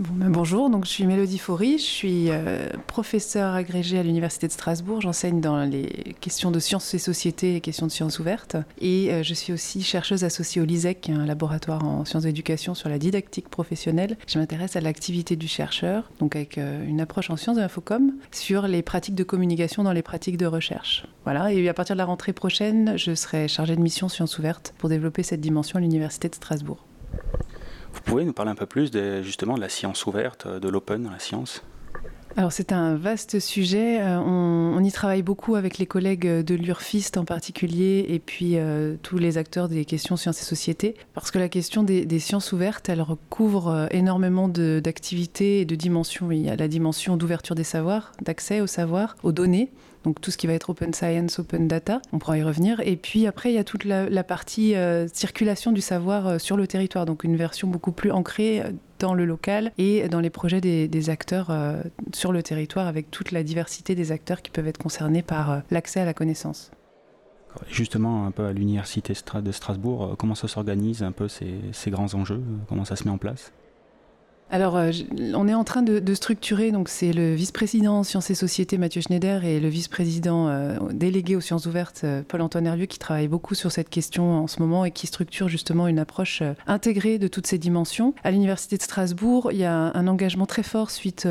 Ben, bonjour, donc je suis Mélodie Faury, je suis euh, professeure agrégée à l'Université de Strasbourg. J'enseigne dans les questions de sciences et société, les questions de sciences ouvertes. Et euh, je suis aussi chercheuse associée au LISEC, un laboratoire en sciences d'éducation sur la didactique professionnelle. Je m'intéresse à l'activité du chercheur, donc avec euh, une approche en sciences de l'infocom, sur les pratiques de communication dans les pratiques de recherche. Voilà, et à partir de la rentrée prochaine, je serai chargée de mission sciences ouvertes pour développer cette dimension à l'Université de Strasbourg. Vous pouvez nous parler un peu plus de, justement de la science ouverte, de l'open la science? Alors c'est un vaste sujet. Euh, on, y travaille beaucoup avec les collègues de l'URFIST en particulier et puis euh, tous les acteurs des questions sciences et société parce que la question des, sciences ouvertes, elle recouvre euh, énormément d'activités et de dimensions. Il y a la dimension d'ouverture des savoirs, d'accès aux savoirs, aux données donc tout ce qui va être open science, open data, on pourra y revenir. Et puis après, il y a toute la, partie euh, circulation du savoir euh, sur le territoire, donc une version beaucoup plus ancrée euh, dans le local et dans les projets des, acteurs sur le territoire, avec toute la diversité des acteurs qui peuvent être concernés par l'accès à la connaissance. Justement, un peu à l'université de Strasbourg, comment ça s'organise un peu ces grands enjeux Comment ça se met en place? Alors, euh, on est en train de, structurer, donc c'est le vice-président Sciences et Sociétés Mathieu Schneider et le vice-président euh, délégué aux sciences ouvertes euh, Paul-Antoine Hervieux qui travaillent beaucoup sur cette question en ce moment et qui structure justement une approche intégrée de toutes ces dimensions. À l'Université de Strasbourg, il y a un engagement très fort suite,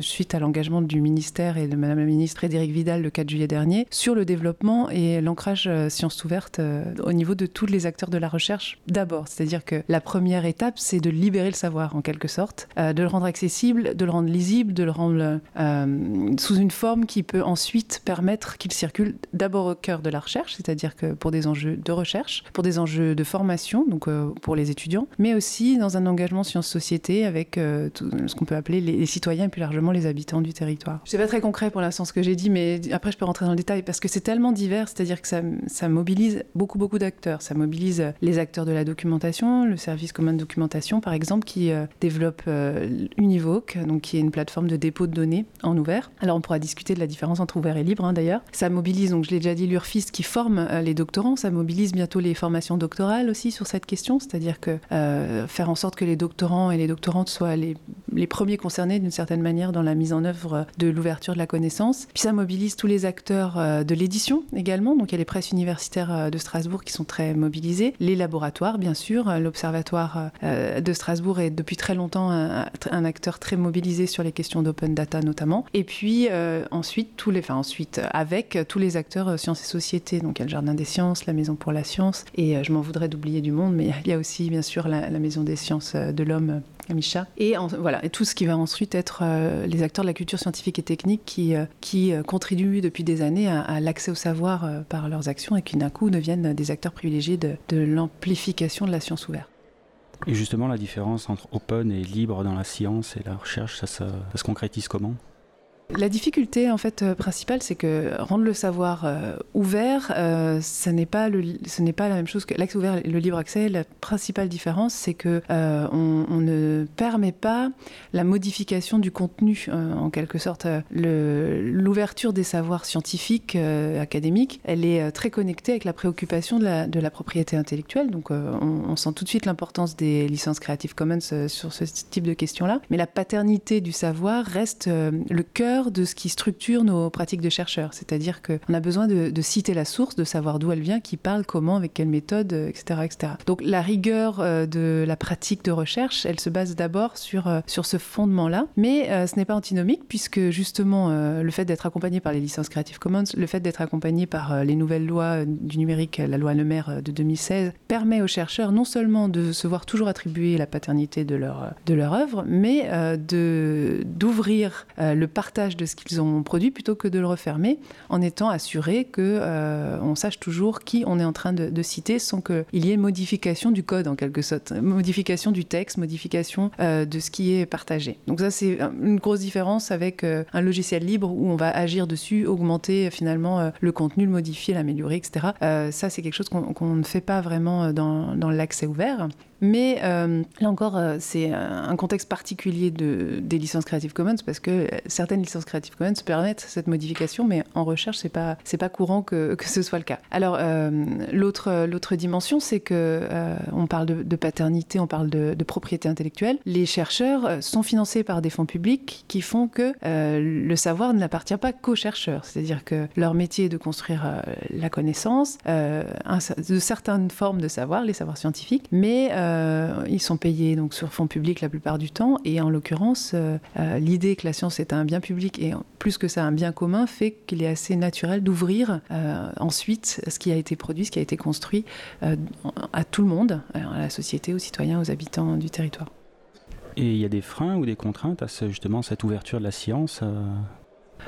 suite à l'engagement du ministère et de Madame la ministre Frédéric Vidal le 4 juillet dernier sur le développement et l'ancrage sciences ouvertes au niveau de tous les acteurs de la recherche d'abord. C'est-à-dire que la première étape, c'est de libérer le savoir en quelque sorte euh, de le rendre accessible, de le rendre lisible, de le rendre euh, sous une forme qui peut ensuite permettre qu'il circule d'abord au cœur de la recherche, c'est-à-dire que pour des enjeux de recherche, pour des enjeux de formation, donc euh, pour les étudiants, mais aussi dans un engagement sciences-société avec ce qu'on peut appeler les, citoyens et plus largement les habitants du territoire. C'est pas très concret pour l'instant ce que j'ai dit, mais après je peux rentrer dans le détail parce que c'est tellement divers, c'est-à-dire que ça, ça mobilise beaucoup beaucoup d'acteurs. Ça mobilise les acteurs de la documentation, le service commun de documentation par exemple, qui développe euh, Univoque, donc qui est une plateforme de dépôt de données en ouvert. Alors on pourra discuter de la différence entre ouvert et libre hein, d'ailleurs. Ça mobilise, donc je l'ai déjà dit, l'URFIST qui forme euh, les doctorants. Ça mobilise bientôt les formations doctorales aussi sur cette question, c'est-à-dire que euh, faire en sorte que les doctorants et les doctorantes soient les, les premiers concernés d'une certaine manière dans la mise en œuvre de l'ouverture de la connaissance. Puis ça mobilise tous les acteurs de l'édition également. Donc il y a les presses universitaires de Strasbourg qui sont très mobilisés, les laboratoires bien sûr, l'observatoire de Strasbourg est depuis très longtemps un, acteur très mobilisé sur les questions d'open data notamment. Et puis euh, ensuite, tous les, enfin, ensuite, avec tous les acteurs euh, sciences et sociétés. Donc il y a le Jardin des sciences, la Maison pour la science, et euh, je m'en voudrais d'oublier du monde, mais il y a aussi bien sûr la, Maison des sciences de l'homme, Amisha. Et voilà, et tout ce qui va ensuite être les acteurs de la culture scientifique et technique qui, qui contribuent depuis des années à, l'accès au savoir par leurs actions et qui d'un coup deviennent des acteurs privilégiés de l'amplification de la science ouverte. Et justement, la différence entre open et libre dans la science et la recherche, ça, se concrétise comment? La difficulté en fait euh, principale, c'est que rendre le savoir euh, ouvert, euh, ce n'est pas le, ce n'est pas la même chose que l'accès ouvert le libre accès. La principale différence, c'est que on, ne permet pas la modification du contenu en quelque sorte. l'ouverture des savoirs scientifiques, académiques, elle est très connectée avec la préoccupation de la, de la propriété intellectuelle. Donc, on, on, sent tout de suite l'importance des licences Creative Commons sur ce type de questions-là. Mais la paternité du savoir reste le cœur de ce qui structure nos pratiques de chercheurs. C'est-à-dire qu'on a besoin de, citer la source, de savoir d'où elle vient, qui parle, comment, avec quelle méthode, etc. etc. Donc la rigueur euh, de la pratique de recherche, elle se base d'abord sur, euh, sur ce fondement-là. Mais euh, ce n'est pas antinomique, puisque justement, le fait d'être accompagné par les licences Creative Commons, le fait d'être accompagné par les nouvelles lois du numérique, la loi Le Maire de 2016, permet aux chercheurs non seulement de se voir toujours attribuer la paternité de leur, de leur œuvre, mais de d'ouvrir le partage de ce qu'ils ont produit plutôt que de le refermer en étant assuré que euh, on sache toujours qui on est en train de, citer sans qu'il y ait modification du code en quelque sorte, modification du texte, modification euh, de ce qui est partagé. Donc ça c'est une grosse différence avec euh, un logiciel libre où on va agir dessus, augmenter finalement le contenu, le modifier, l'améliorer, etc. ça c'est quelque chose qu'on ne fait pas vraiment dans, dans l'accès ouvert. Mais là encore, c'est un contexte particulier de, des licences Creative Commons parce que certaines licences Creative Commons permettent cette modification, mais en recherche, c'est pas pas courant que, que, ce soit le cas. Alors l'autre dimension, c'est que on parle de, paternité, on parle de, de propriété intellectuelle. Les chercheurs sont financés par des fonds publics qui font que le savoir n'appartient pas qu'aux chercheurs, c'est-à-dire que leur métier est de construire la connaissance, de certaines formes de savoir, les savoirs scientifiques, mais euh, ils sont payés donc sur fonds publics la plupart du temps. Et en l'occurrence, euh, euh, l'idée que la science est un bien public et plus que ça un bien commun fait qu'il est assez naturel d'ouvrir ensuite ce qui a été produit, ce qui a été construit à tout le monde, à la société, aux citoyens, aux habitants du territoire. Et il y a des freins ou des contraintes à justement cette ouverture de la science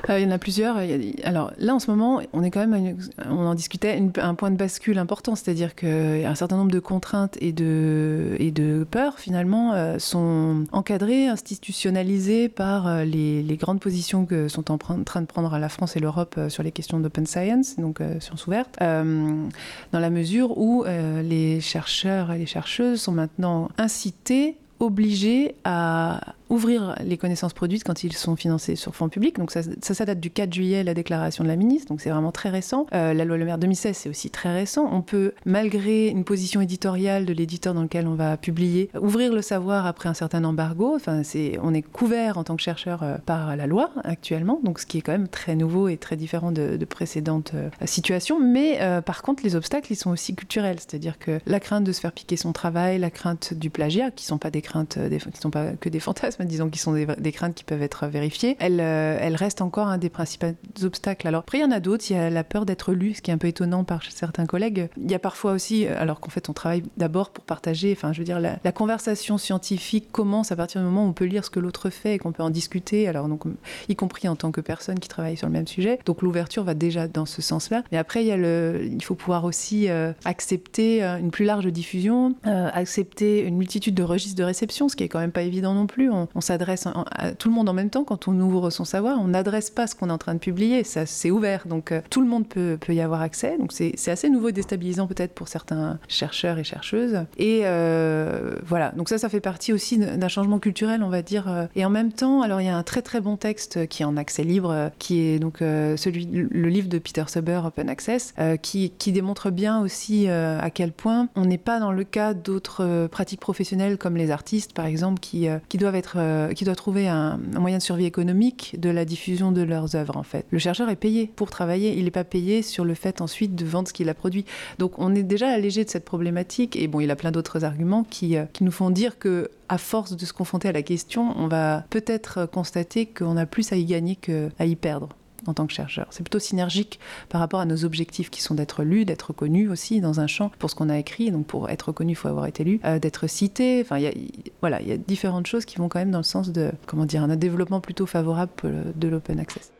euh, il y en a plusieurs. Alors là, en ce moment, on en discutait, un point de bascule important, c'est-à-dire qu'un certain nombre de contraintes et de, peurs, finalement, euh, sont encadrées, institutionnalisées par euh, les, grandes positions que sont en train de prendre la France et l'Europe sur les questions d'open science, donc science ouverte, dans la mesure où les chercheurs et les chercheuses sont maintenant incités obligés à ouvrir les connaissances produites quand ils sont financés sur fonds publics. Donc ça, ça, date du 4 juillet, la déclaration de la ministre, donc c'est vraiment très récent. Euh, la loi Le Maire 2016, c'est aussi très récent. On peut, malgré une position éditoriale de l'éditeur dans lequel on va publier, ouvrir le savoir après un certain embargo. Enfin, c'est, on est couvert en tant que chercheur euh, par la loi actuellement, donc ce qui est quand même très nouveau et très différent de, précédentes euh, situations. Mais par contre, les obstacles, ils sont aussi culturels, c'est-à-dire que la crainte de se faire piquer son travail, la crainte du plagiat, qui sont pas des craintes, des, qui sont pas que des fantasmes disons qui sont des, craintes qui peuvent être vérifiées, elle, euh, elle reste encore un des principaux obstacles. Alors après, il y en a d'autres. Il y a la peur d'être lu, ce qui est un peu étonnant par certains collègues. Il y a parfois aussi, euh, alors qu'en fait, on travaille d'abord pour partager. Enfin, je veux dire, la, conversation scientifique commence à partir du moment où on peut lire ce que l'autre fait et qu'on peut en discuter. Alors donc, y compris en tant que personne qui travaille sur le même sujet. Donc l'ouverture va déjà dans ce sens-là. Mais après, il faut pouvoir aussi euh, accepter une plus large diffusion, accepter une multitude de registres de réception, ce qui est quand même pas évident non plus. On s'adresse à tout le monde en même temps quand on ouvre son savoir. On n'adresse pas ce qu'on est en train de publier, ça c'est ouvert, donc euh, tout le monde peut, y avoir accès. Donc c'est assez nouveau et déstabilisant peut-être pour certains chercheurs et chercheuses. Et euh, voilà, donc ça, ça fait partie aussi d'un changement culturel, on va dire. Euh. Et en même temps, alors il y a un très très bon texte qui est en accès libre, qui est donc celui, le livre de Peter Suber, Open Access, qui, qui, démontre bien aussi à quel point on n'est pas dans le cas d'autres pratiques professionnelles comme les artistes, par exemple, qui, qui doivent être euh, qui doit trouver un, moyen de survie économique de la diffusion de leurs œuvres en fait. Le chercheur est payé pour travailler, il n'est pas payé sur le fait ensuite de vendre ce qu'il a produit. Donc on est déjà allégé de cette problématique et bon, il a plein d'autres arguments qui, euh, qui nous font dire que à force de se confronter à la question, on va peut-être constater qu'on a plus à y gagner qu'à y perdre en tant que chercheur. C'est plutôt synergique par rapport à nos objectifs qui sont d'être lus, d'être connus aussi dans un champ pour ce qu'on a écrit. Donc pour être connu, il faut avoir été lu, euh, d'être cité. Enfin, il y a, voilà, il y a différentes choses qui vont quand même dans le sens de, comment dire, un développement plutôt favorable de l'open access.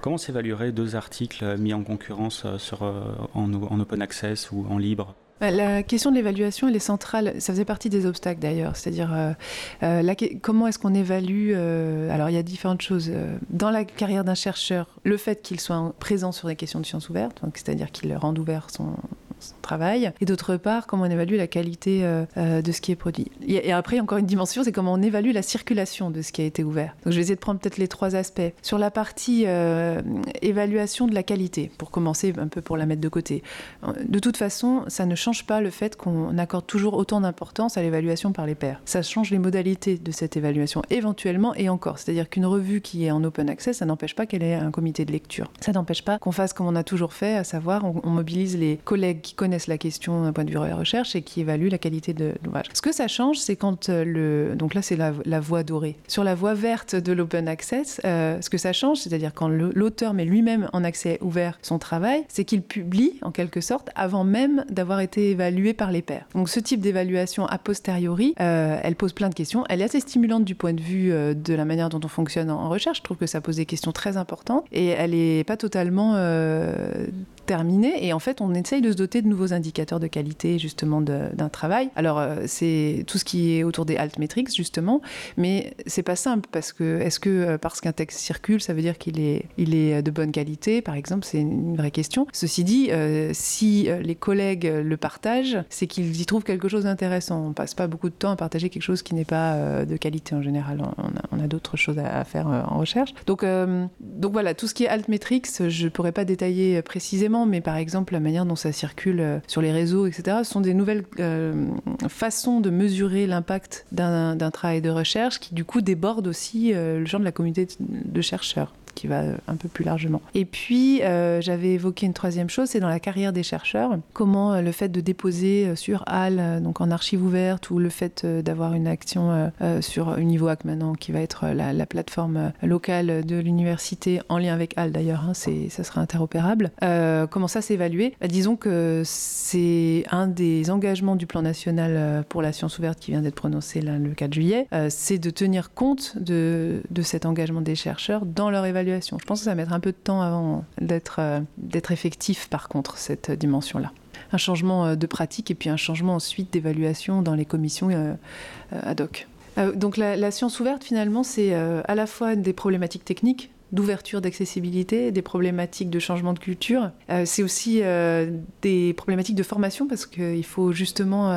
Comment s'évalueraient deux articles mis en concurrence euh, sur, euh, en, en open access ou en libre? La question de l'évaluation, elle est centrale. Ça faisait partie des obstacles d'ailleurs. C'est-à-dire, euh, euh, comment est-ce qu'on évalue euh, Alors, il y a différentes choses. Dans la carrière d'un chercheur, le fait qu'il soit présent sur des questions de sciences ouvertes, c'est-à-dire qu'il rende ouvert son, travail, et d'autre part, comment on évalue la qualité euh, euh, de ce qui est produit. Et, après, encore une dimension, c'est comment on évalue la circulation de ce qui a été ouvert. Donc je vais essayer de prendre peut-être les trois aspects. Sur la partie euh, évaluation de la qualité, pour commencer un peu pour la mettre de côté. De toute façon, ça ne change pas le fait qu'on accorde toujours autant d'importance à l'évaluation par les pairs. Ça change les modalités de cette évaluation, éventuellement et encore. C'est-à-dire qu'une revue qui est en open access, ça n'empêche pas qu'elle ait un comité de lecture. Ça n'empêche pas qu'on fasse comme on a toujours fait, à savoir on, on mobilise les collègues connaissent la question d'un point de vue recherche et qui évaluent la qualité de l'ouvrage. Ce que ça change, c'est quand euh, le... Donc là, c'est la, la, voie dorée. Sur la voie verte de l'open access, euh, ce que ça change, c'est-à-dire quand l'auteur met lui-même en accès ouvert son travail, c'est qu'il publie, en quelque sorte, avant même d'avoir été évalué par les pairs. Donc ce type d'évaluation a posteriori, euh, elle pose plein de questions. Elle est assez stimulante du point de vue de la manière dont on fonctionne en, recherche. Je trouve que ça pose des questions très importantes et elle n'est pas totalement terminé. Et en fait, on essaye de se doter de nouveaux indicateurs de qualité, justement, d'un travail. Alors, euh, c'est tout ce qui est autour des altmetrics, justement, mais c'est pas simple parce que est-ce que euh, parce qu'un texte circule, ça veut dire qu'il est, il est de bonne qualité, par exemple, c'est une vraie question. Ceci dit, euh, si les collègues le partagent, c'est qu'ils y trouvent quelque chose d'intéressant. On passe pas beaucoup de temps à partager quelque chose qui n'est pas de qualité en général. On a, d'autres choses à, faire en recherche. Donc, donc voilà, tout ce qui est altmetrics, je pourrais pas détailler précisément mais par exemple la manière dont ça circule euh, sur les réseaux, etc., sont des nouvelles euh, façons de mesurer l'impact d'un travail de recherche qui du coup débordent aussi euh, le champ de la communauté de chercheurs qui va euh, un peu plus largement. Et puis, euh, j'avais évoqué une troisième chose, c'est dans la carrière des chercheurs, comment euh, le fait de déposer sur HAL, donc en archive ouverte, ou le fait d'avoir une action sur Univoac maintenant, qui va être la, plateforme locale de l'université, en lien avec HAL d'ailleurs, hein, ça sera interopérable, comment ça s'évaluer bah, Disons que c'est un des engagements du plan national pour la science ouverte qui vient d'être prononcé le 4 juillet, c'est de tenir compte de cet engagement des chercheurs dans leur évaluation je pense que ça va mettre un peu de temps avant d'être euh, effectif, par contre, cette dimension-là. Un changement euh, de pratique et puis un changement ensuite d'évaluation dans les commissions euh, ad hoc. donc la, science ouverte, finalement, c'est à la fois des problématiques techniques d'ouverture, d'accessibilité, des problématiques de changement de culture. c'est aussi des problématiques de formation parce qu'il faut justement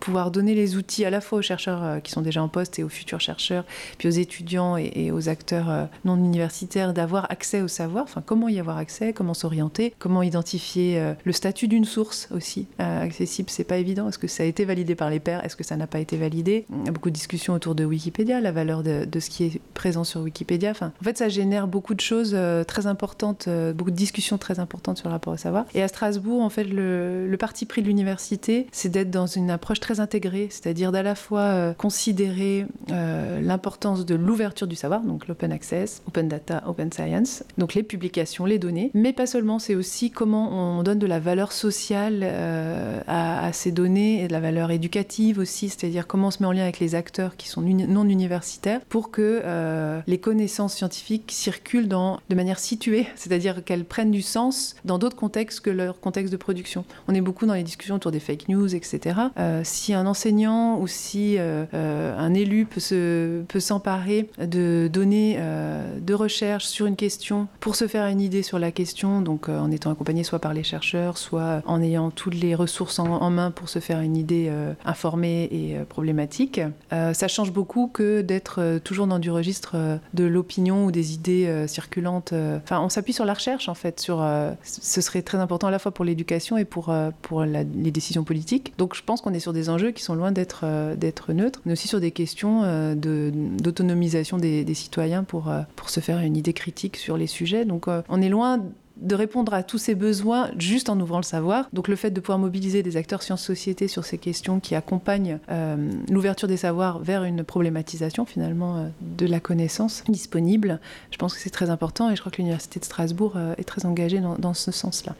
pouvoir donner les outils à la fois aux chercheurs euh, qui sont déjà en poste et aux futurs chercheurs, puis aux étudiants et, aux acteurs euh, non universitaires d'avoir accès au savoir. Enfin, comment y avoir accès, comment s'orienter, comment identifier euh, le statut d'une source aussi accessible. C'est pas évident. Est-ce que ça a été validé par les pairs? Est-ce que ça n'a pas été validé? Il y a beaucoup de discussions autour de Wikipédia, la valeur de, ce qui est présent sur Wikipédia. Enfin, en fait, ça génère beaucoup de choses très importantes, beaucoup de discussions très importantes sur le rapport au savoir. Et à Strasbourg, en fait, le, parti pris de l'université, c'est d'être dans une approche très intégré, c'est-à-dire d'à la fois euh, considérer euh, l'importance de l'ouverture du savoir, donc l'open access, open data, open science, donc les publications, les données, mais pas seulement, c'est aussi comment on donne de la valeur sociale euh, à, ces données et de la valeur éducative aussi, c'est-à-dire comment on se met en lien avec les acteurs qui sont non universitaires pour que les connaissances scientifiques circulent de manière située, c'est-à-dire qu'elles prennent du sens dans d'autres contextes que leur contexte de production. On est beaucoup dans les discussions autour des fake news, etc si un enseignant ou si euh, euh, un élu peut s'emparer de données euh, de recherche sur une question pour se faire une idée sur la question, donc en étant accompagné soit par les chercheurs, soit en ayant toutes les ressources en, main pour se faire une idée informée et problématique, ça change beaucoup que d'être toujours dans du registre de l'opinion ou des idées circulantes. Enfin, on s'appuie sur la recherche en fait. Sur, ce serait très important à la fois pour l'éducation et pour, pour les décisions politiques. Donc je pense qu'on est sur des enjeux qui sont loin d'être euh, neutres, mais aussi sur des questions euh, d'autonomisation des, des, citoyens pour, euh, pour se faire une idée critique sur les sujets. Donc on est loin de répondre à tous ces besoins juste en ouvrant le savoir. Donc le fait de pouvoir mobiliser des acteurs sciences-société sur ces questions qui accompagnent l'ouverture des savoirs vers une problématisation finalement de la connaissance disponible, je pense que c'est très important et je crois que l'Université de Strasbourg est très engagée dans ce sens-là.